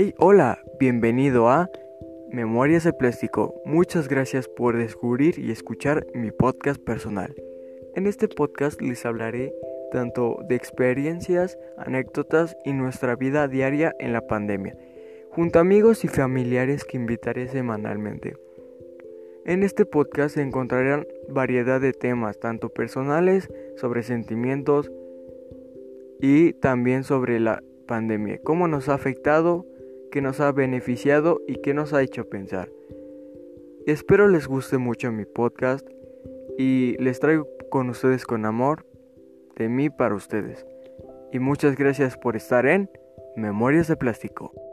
Hey, hola, bienvenido a Memorias de Plástico. Muchas gracias por descubrir y escuchar mi podcast personal. En este podcast les hablaré tanto de experiencias, anécdotas y nuestra vida diaria en la pandemia, junto a amigos y familiares que invitaré semanalmente. En este podcast se encontrarán variedad de temas, tanto personales, sobre sentimientos y también sobre la pandemia, cómo nos ha afectado, qué nos ha beneficiado y qué nos ha hecho pensar. Espero les guste mucho mi podcast y les traigo con ustedes con amor de mí para ustedes. Y muchas gracias por estar en Memorias de Plástico.